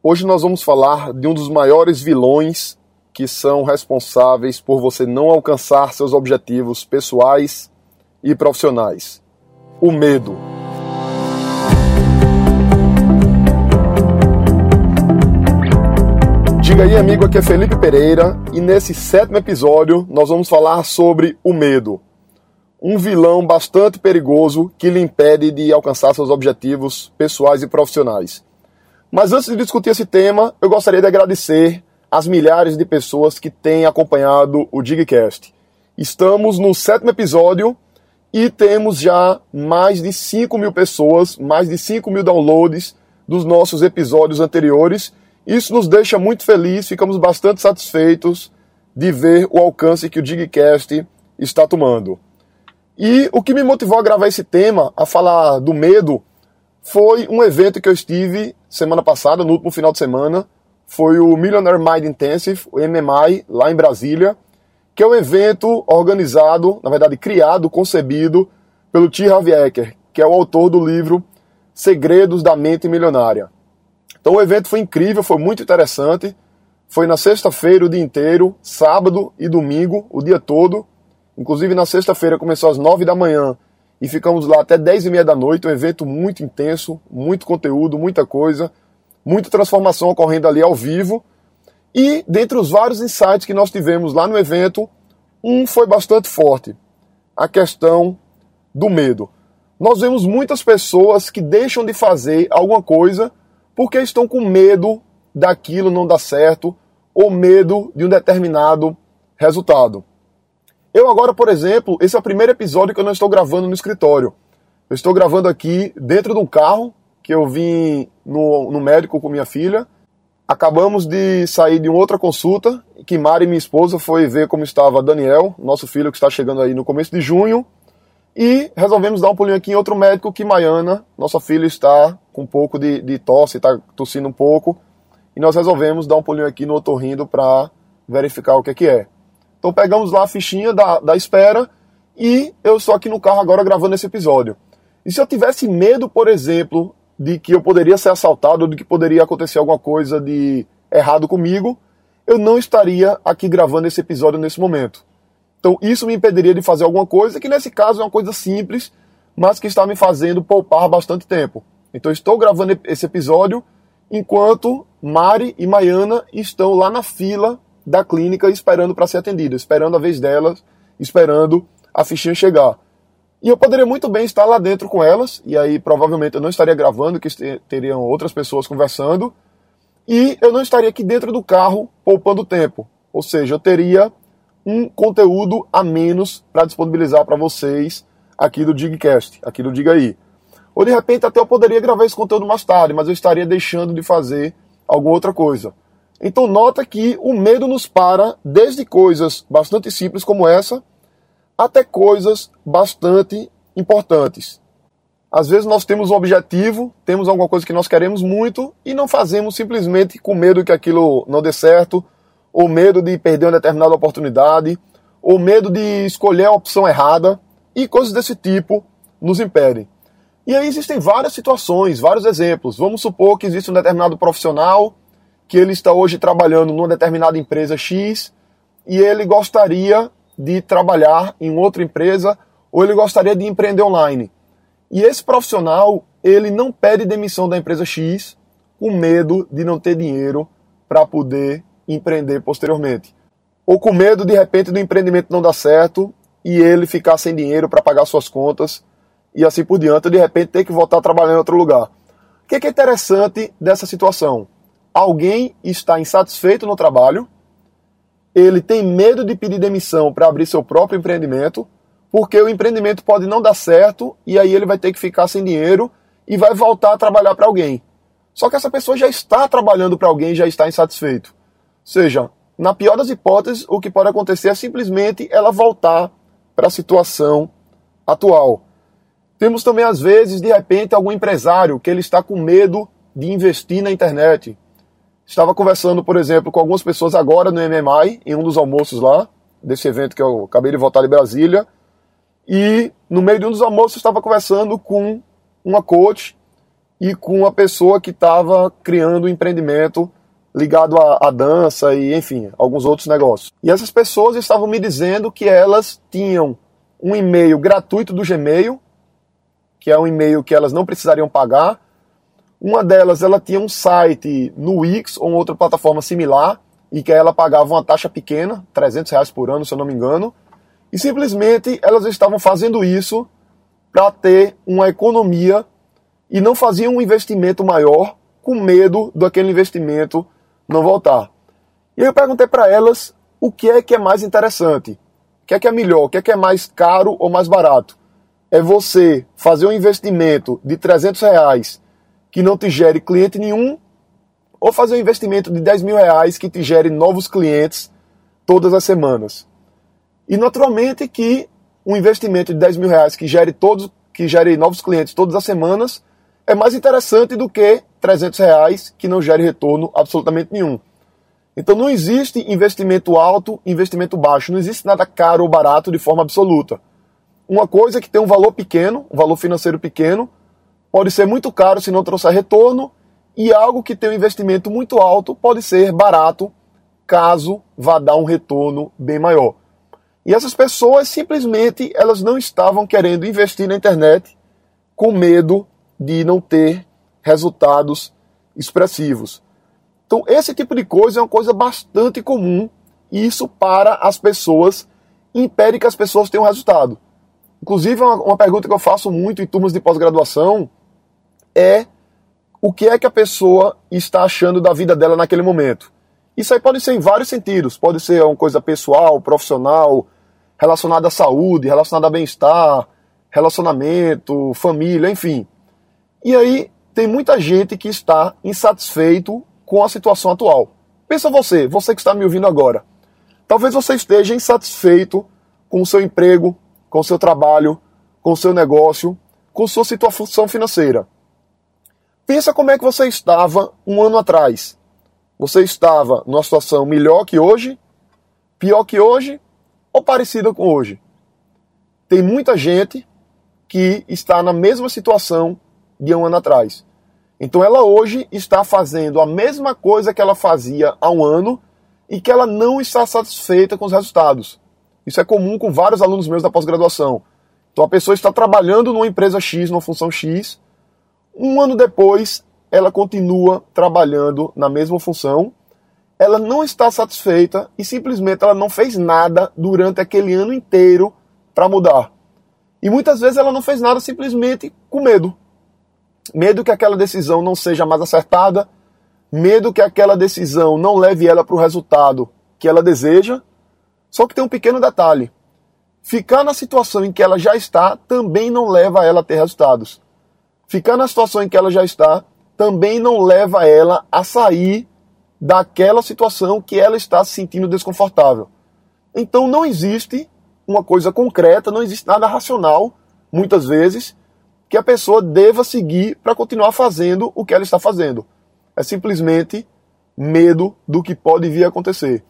Hoje nós vamos falar de um dos maiores vilões que são responsáveis por você não alcançar seus objetivos pessoais e profissionais: o medo. Diga aí, amigo, aqui é Felipe Pereira e nesse sétimo episódio nós vamos falar sobre o medo. Um vilão bastante perigoso que lhe impede de alcançar seus objetivos pessoais e profissionais. Mas antes de discutir esse tema, eu gostaria de agradecer as milhares de pessoas que têm acompanhado o Digcast. Estamos no sétimo episódio e temos já mais de 5 mil pessoas, mais de 5 mil downloads dos nossos episódios anteriores. Isso nos deixa muito felizes, ficamos bastante satisfeitos de ver o alcance que o Digcast está tomando. E o que me motivou a gravar esse tema, a falar do medo, foi um evento que eu estive semana passada, no último final de semana. Foi o Millionaire Mind Intensive, o MMI, lá em Brasília, que é um evento organizado, na verdade criado, concebido pelo T. Harv que é o autor do livro Segredos da Mente Milionária. Então o evento foi incrível, foi muito interessante. Foi na sexta-feira o dia inteiro, sábado e domingo, o dia todo. Inclusive na sexta-feira começou às nove da manhã e ficamos lá até 10 e meia da noite, um evento muito intenso, muito conteúdo, muita coisa, muita transformação ocorrendo ali ao vivo. E dentre os vários insights que nós tivemos lá no evento, um foi bastante forte: a questão do medo. Nós vemos muitas pessoas que deixam de fazer alguma coisa porque estão com medo daquilo não dar certo ou medo de um determinado resultado. Eu agora, por exemplo, esse é o primeiro episódio que eu não estou gravando no escritório. Eu estou gravando aqui dentro de um carro que eu vim no, no médico com minha filha. Acabamos de sair de uma outra consulta, que Mari, minha esposa, foi ver como estava Daniel, nosso filho que está chegando aí no começo de junho. E resolvemos dar um pulinho aqui em outro médico que Maiana, nossa filha, está com um pouco de, de tosse, está tossindo um pouco. E nós resolvemos dar um pulinho aqui no otorrindo para verificar o que é que é. Então pegamos lá a fichinha da, da espera e eu estou aqui no carro agora gravando esse episódio. E se eu tivesse medo, por exemplo, de que eu poderia ser assaltado ou de que poderia acontecer alguma coisa de errado comigo, eu não estaria aqui gravando esse episódio nesse momento. Então isso me impediria de fazer alguma coisa que nesse caso é uma coisa simples, mas que está me fazendo poupar bastante tempo. Então estou gravando esse episódio enquanto Mari e Maiana estão lá na fila da clínica esperando para ser atendida, esperando a vez delas, esperando a fichinha chegar. E eu poderia muito bem estar lá dentro com elas, e aí provavelmente eu não estaria gravando, que teriam outras pessoas conversando, e eu não estaria aqui dentro do carro poupando tempo. Ou seja, eu teria um conteúdo a menos para disponibilizar para vocês aqui do Digcast, aqui do Diga aí. Ou de repente até eu poderia gravar esse conteúdo mais tarde, mas eu estaria deixando de fazer alguma outra coisa. Então nota que o medo nos para desde coisas bastante simples como essa até coisas bastante importantes. Às vezes nós temos um objetivo, temos alguma coisa que nós queremos muito e não fazemos simplesmente com medo que aquilo não dê certo, ou medo de perder uma determinada oportunidade, ou medo de escolher a opção errada e coisas desse tipo nos impedem. E aí existem várias situações, vários exemplos. Vamos supor que existe um determinado profissional que ele está hoje trabalhando numa determinada empresa X e ele gostaria de trabalhar em outra empresa ou ele gostaria de empreender online. E esse profissional, ele não pede demissão da empresa X com medo de não ter dinheiro para poder empreender posteriormente. Ou com medo de repente do empreendimento não dar certo e ele ficar sem dinheiro para pagar suas contas e assim por diante, de repente ter que voltar a trabalhar em outro lugar. O que é interessante dessa situação? Alguém está insatisfeito no trabalho, ele tem medo de pedir demissão para abrir seu próprio empreendimento, porque o empreendimento pode não dar certo e aí ele vai ter que ficar sem dinheiro e vai voltar a trabalhar para alguém. Só que essa pessoa já está trabalhando para alguém, já está insatisfeito. Ou seja, na pior das hipóteses, o que pode acontecer é simplesmente ela voltar para a situação atual. Temos também, às vezes, de repente, algum empresário que ele está com medo de investir na internet, Estava conversando, por exemplo, com algumas pessoas agora no MMI, em um dos almoços lá, desse evento que eu acabei de voltar de Brasília. E no meio de um dos almoços estava conversando com uma coach e com a pessoa que estava criando um empreendimento ligado à, à, dança e, enfim, alguns outros negócios. E essas pessoas estavam me dizendo que elas tinham um e-mail gratuito do Gmail, que é um e-mail que elas não precisariam pagar. Uma delas, ela tinha um site no Wix ou outra plataforma similar, e que ela pagava uma taxa pequena, 300 reais por ano, se eu não me engano, e simplesmente elas estavam fazendo isso para ter uma economia e não faziam um investimento maior com medo daquele investimento não voltar. E eu perguntei para elas o que é que é mais interessante, o que é que é melhor, o que é que é mais caro ou mais barato. É você fazer um investimento de 300 reais que não te gere cliente nenhum ou fazer um investimento de 10 mil reais que te gere novos clientes todas as semanas. E naturalmente que um investimento de 10 mil reais que gere todos, que gere novos clientes todas as semanas é mais interessante do que 300 reais que não gere retorno absolutamente nenhum. Então não existe investimento alto, investimento baixo, não existe nada caro ou barato de forma absoluta. Uma coisa que tem um valor pequeno, um valor financeiro pequeno, pode ser muito caro se não trouxer retorno, e algo que tem um investimento muito alto pode ser barato caso vá dar um retorno bem maior. E essas pessoas simplesmente elas não estavam querendo investir na internet com medo de não ter resultados expressivos. Então, esse tipo de coisa é uma coisa bastante comum e isso para as pessoas impede que as pessoas tenham resultado. Inclusive, uma, uma pergunta que eu faço muito em turmas de pós-graduação é o que é que a pessoa está achando da vida dela naquele momento. Isso aí pode ser em vários sentidos. Pode ser uma coisa pessoal, profissional, relacionada à saúde, relacionada a bem-estar, relacionamento, família, enfim. E aí tem muita gente que está insatisfeito com a situação atual. Pensa você, você que está me ouvindo agora. Talvez você esteja insatisfeito com o seu emprego, com o seu trabalho, com o seu negócio, com sua situação financeira. Pensa como é que você estava um ano atrás. Você estava numa situação melhor que hoje, pior que hoje ou parecida com hoje. Tem muita gente que está na mesma situação de um ano atrás. Então ela hoje está fazendo a mesma coisa que ela fazia há um ano e que ela não está satisfeita com os resultados. Isso é comum com vários alunos meus da pós-graduação. Então a pessoa está trabalhando numa empresa X, numa função X, um ano depois ela continua trabalhando na mesma função ela não está satisfeita e simplesmente ela não fez nada durante aquele ano inteiro para mudar. E muitas vezes ela não fez nada simplesmente com medo. Medo que aquela decisão não seja mais acertada, medo que aquela decisão não leve ela para o resultado que ela deseja. Só que tem um pequeno detalhe: ficar na situação em que ela já está também não leva ela a ter resultados. Ficar na situação em que ela já está também não leva ela a sair daquela situação que ela está se sentindo desconfortável. Então não existe uma coisa concreta, não existe nada racional, muitas vezes, que a pessoa deva seguir para continuar fazendo o que ela está fazendo. É simplesmente medo do que pode vir a acontecer.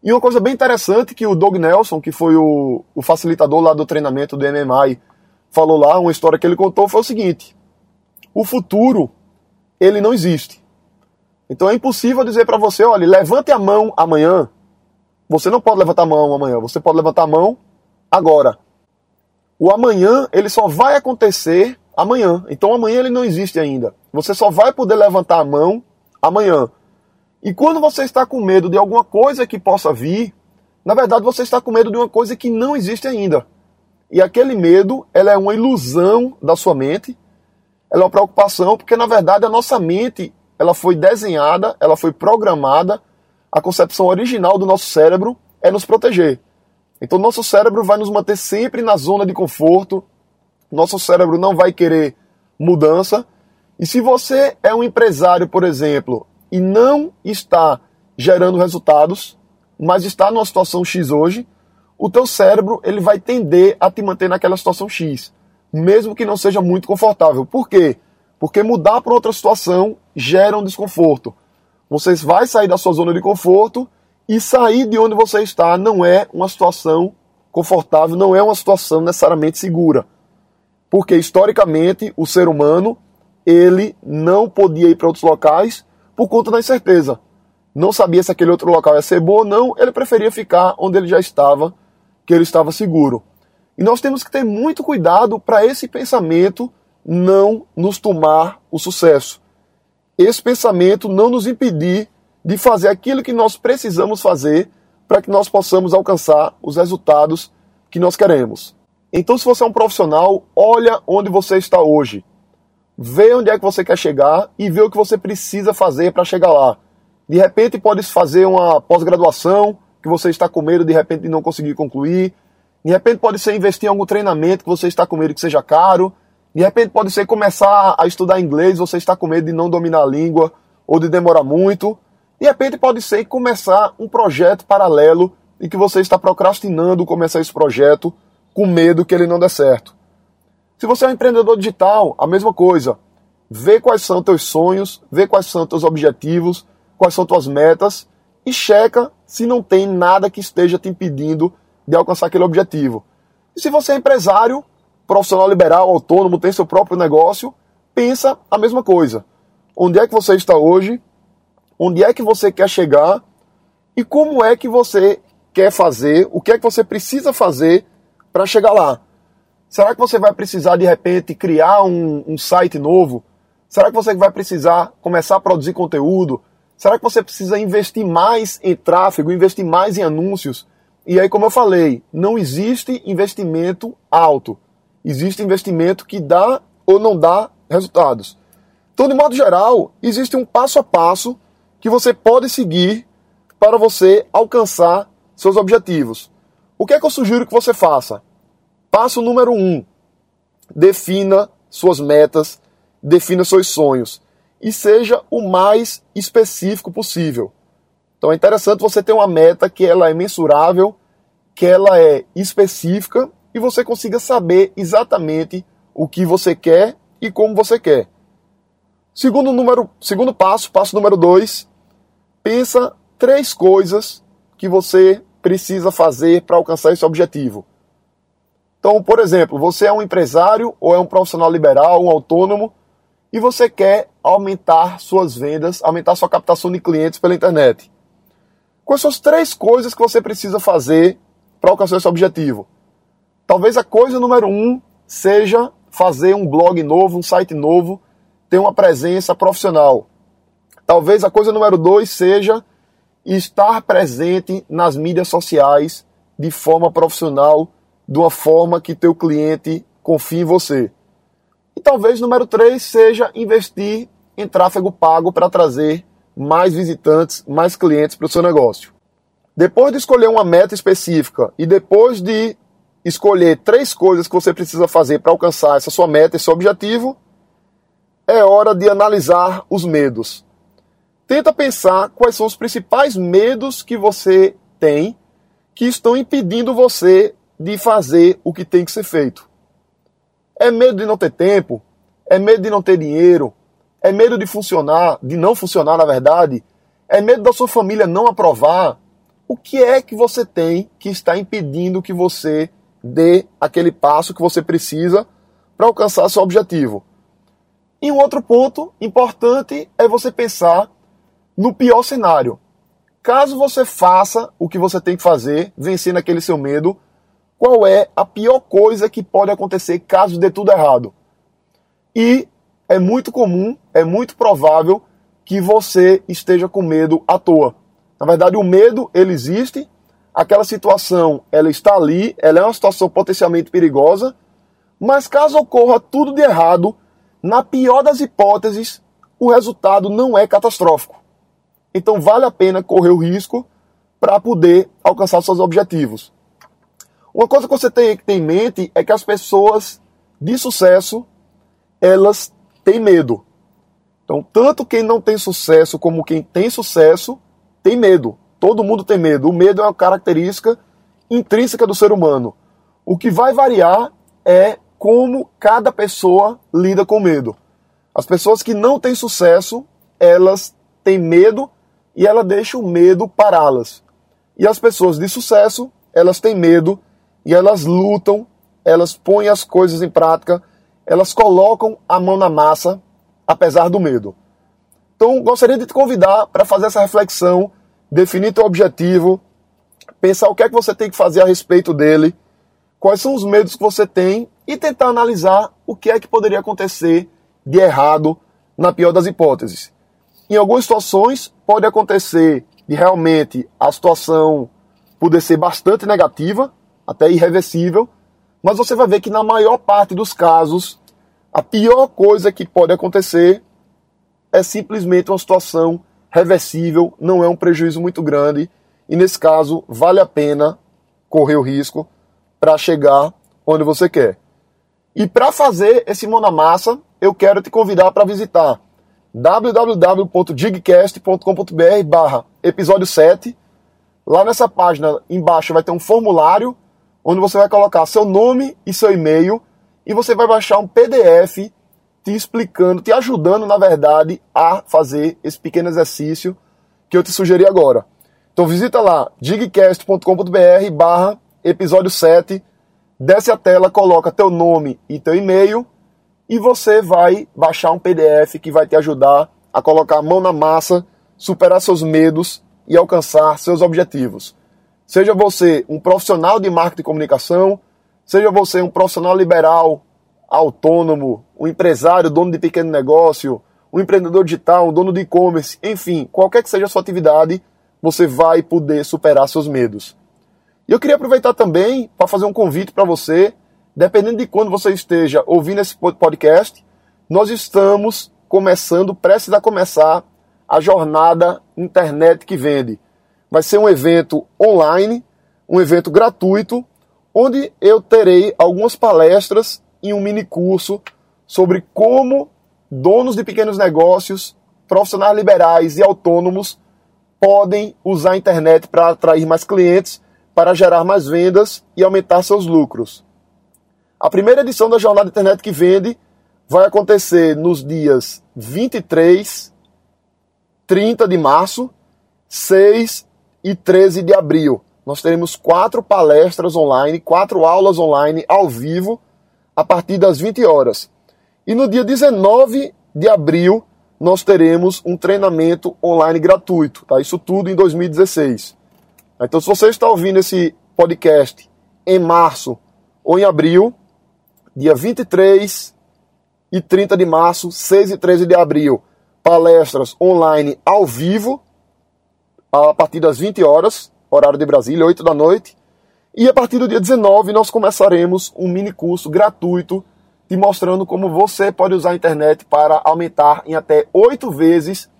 E uma coisa bem interessante que o Doug Nelson, que foi o, o facilitador lá do treinamento do MMI, falou lá, uma história que ele contou foi o seguinte: o futuro ele não existe. Então é impossível dizer para você, olha, levante a mão amanhã. Você não pode levantar a mão amanhã, você pode levantar a mão agora. O amanhã, ele só vai acontecer amanhã. Então amanhã ele não existe ainda. Você só vai poder levantar a mão amanhã. E quando você está com medo de alguma coisa que possa vir, na verdade você está com medo de uma coisa que não existe ainda. E aquele medo, ela é uma ilusão da sua mente, ela é uma preocupação, porque na verdade a nossa mente ela foi desenhada, ela foi programada. A concepção original do nosso cérebro é nos proteger. Então, nosso cérebro vai nos manter sempre na zona de conforto. Nosso cérebro não vai querer mudança. E se você é um empresário, por exemplo, e não está gerando resultados, mas está numa situação X hoje, o teu cérebro ele vai tender a te manter naquela situação X, mesmo que não seja muito confortável. Por quê? Porque mudar para outra situação gera um desconforto. Você vai sair da sua zona de conforto e sair de onde você está não é uma situação confortável, não é uma situação necessariamente segura. Porque historicamente o ser humano, ele não podia ir para outros locais por conta da incerteza. Não sabia se aquele outro local ia ser bom ou não, ele preferia ficar onde ele já estava, que ele estava seguro. E nós temos que ter muito cuidado para esse pensamento não nos tomar o sucesso. Esse pensamento não nos impedir de fazer aquilo que nós precisamos fazer para que nós possamos alcançar os resultados que nós queremos. Então, se você é um profissional, olha onde você está hoje. Vê onde é que você quer chegar e vê o que você precisa fazer para chegar lá. De repente, pode fazer uma pós-graduação que você está com medo de repente de não conseguir concluir. De repente, pode ser investir em algum treinamento que você está com medo que seja caro. De repente, pode ser começar a estudar inglês, você está com medo de não dominar a língua ou de demorar muito. De repente, pode ser começar um projeto paralelo e que você está procrastinando começar esse projeto com medo que ele não dê certo. Se você é um empreendedor digital, a mesma coisa. Vê quais são teus sonhos, vê quais são teus objetivos, quais são tuas metas e checa se não tem nada que esteja te impedindo de alcançar aquele objetivo. E se você é empresário, profissional liberal, autônomo, tem seu próprio negócio, pensa a mesma coisa. Onde é que você está hoje? Onde é que você quer chegar? E como é que você quer fazer? O que é que você precisa fazer para chegar lá? Será que você vai precisar de repente criar um, um, site novo? Será que você vai precisar começar a produzir conteúdo? Será que você precisa investir mais em tráfego, investir mais em anúncios? E aí, como eu falei, não existe investimento alto. Existe investimento que dá ou não dá resultados. Então, de modo geral, existe um passo a passo que você pode seguir para você alcançar seus objetivos. O que é que eu sugiro que você faça? Passo número um: defina suas metas, defina seus sonhos e seja o mais específico possível. Então é interessante você ter uma meta que ela é mensurável, que ela é específica e você consiga saber exatamente o que você quer e como você quer. Segundo número, segundo passo, passo número dois, pensa três coisas que você precisa fazer para alcançar esse objetivo. Então, por exemplo, você é um empresário ou é um profissional liberal, um autônomo, e você quer aumentar suas vendas, aumentar sua captação de clientes pela internet. Quais são as três coisas que você precisa fazer para alcançar esse objetivo? Talvez a coisa número um seja fazer um blog novo, um site novo, ter uma presença profissional. Talvez a coisa número dois seja estar presente nas mídias sociais de forma profissional de uma forma que teu cliente confie em você. E talvez número 3 seja investir em tráfego pago para trazer mais visitantes, mais clientes para o seu negócio. Depois de escolher uma meta específica e depois de escolher três coisas que você precisa fazer para alcançar essa sua meta, esse objetivo, é hora de analisar os medos. Tenta pensar quais são os principais medos que você tem que estão impedindo você de fazer o que tem que ser feito. É medo de não ter tempo, é medo de não ter dinheiro, é medo de funcionar, de não funcionar na verdade, é medo da sua família não aprovar. O que é que você tem que está impedindo que você dê aquele passo que você precisa para alcançar seu objetivo? E um outro ponto importante é você pensar no pior cenário. Caso você faça o que você tem que fazer, vencendo aquele seu medo, qual é a pior coisa que pode acontecer caso dê tudo errado. E é muito comum, é muito provável que você esteja com medo à toa. Na verdade, o medo, ele existe, aquela situação, ela está ali, ela é uma situação potencialmente perigosa, mas caso ocorra tudo de errado, na pior das hipóteses, o resultado não é catastrófico. Então vale a pena correr o risco para poder alcançar seus objetivos. Uma coisa que você tem que ter em mente é que as pessoas de sucesso, elas têm medo. Então, tanto quem não tem sucesso como quem tem sucesso tem medo. Todo mundo tem medo. O medo é uma característica intrínseca do ser humano. O que vai variar é como cada pessoa lida com medo. As pessoas que não têm sucesso, elas têm medo e ela deixa o medo pará-las. E as pessoas de sucesso, elas têm medo e elas lutam, elas põem as coisas em prática, elas colocam a mão na massa, apesar do medo. Então, gostaria de te convidar para fazer essa reflexão, definir teu objetivo, pensar o que é que você tem que fazer a respeito dele, quais são os medos que você tem e tentar analisar o que é que poderia acontecer de errado na pior das hipóteses. Em algumas situações pode acontecer de realmente a situação poder ser bastante negativa, até irreversível, mas você vai ver que na maior parte dos casos a pior coisa que pode acontecer é simplesmente uma situação reversível, não é um prejuízo muito grande e nesse caso vale a pena correr o risco para chegar onde você quer. E para fazer esse mão na massa, eu quero te convidar para visitar www.digcast.com.br barra episódio 7. Lá nessa página embaixo vai ter um formulário onde você vai colocar seu nome e seu e-mail e você vai baixar um PDF te explicando, te ajudando, na verdade, a fazer esse pequeno exercício que eu te sugeri agora. Então visita lá, digcast.com.br barra episódio 7, desce a tela, coloca teu nome e teu e-mail e você vai baixar um PDF que vai te ajudar a colocar a mão na massa, superar seus medos e alcançar seus objetivos. Seja você um profissional de marketing e comunicação, seja você um profissional liberal, autônomo, um empresário, dono de pequeno negócio, um empreendedor digital, um dono de e-commerce, enfim, qualquer que seja a sua atividade, você vai poder superar seus medos. E eu queria aproveitar também para fazer um convite para você, dependendo de quando você esteja ouvindo esse podcast, nós estamos começando, prestes a começar, a jornada Internet que Vende. Vai ser um evento online, um evento gratuito, onde eu terei algumas palestras e um mini curso sobre como donos de pequenos negócios, profissionais liberais e autônomos podem usar a internet para atrair mais clientes, para gerar mais vendas e aumentar seus lucros. A primeira edição da Jornada Internet que Vende vai acontecer nos dias 23, 30 de março, 6 e 13 de abril. Nós teremos quatro palestras online, quatro aulas online ao vivo, a partir das 20 horas. E no dia 19 de abril, nós teremos um treinamento online gratuito. Tá? Isso tudo em 2016. Então, se você está ouvindo esse podcast em março ou em abril, dia 23 e 30 de março, 6 e 13 de abril, palestras online ao vivo, a partir das 20 horas, horário de Brasília, 8 da noite. E a partir do dia 19 nós começaremos um mini curso gratuito te mostrando como você pode usar a internet para aumentar em até 8 vezes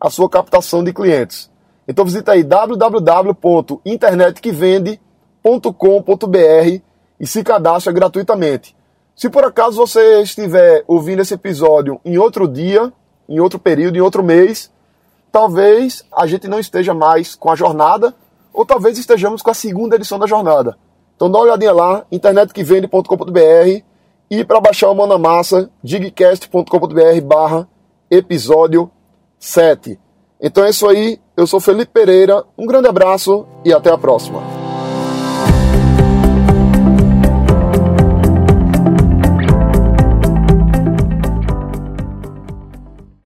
a sua captação de clientes. Então visita aí www.internetquevende.com.br e se cadastre gratuitamente. Se por acaso você estiver ouvindo esse episódio em outro dia, em outro período, em outro mês, talvez a gente não esteja mais com a jornada, ou talvez estejamos com a segunda edição da jornada. Então dá uma olhadinha lá, internetquevende.com.br e para baixar o Mão na Massa, digcast.com.br barra episódio 7. Então é isso aí, eu sou Felipe Pereira, um grande abraço e até a próxima.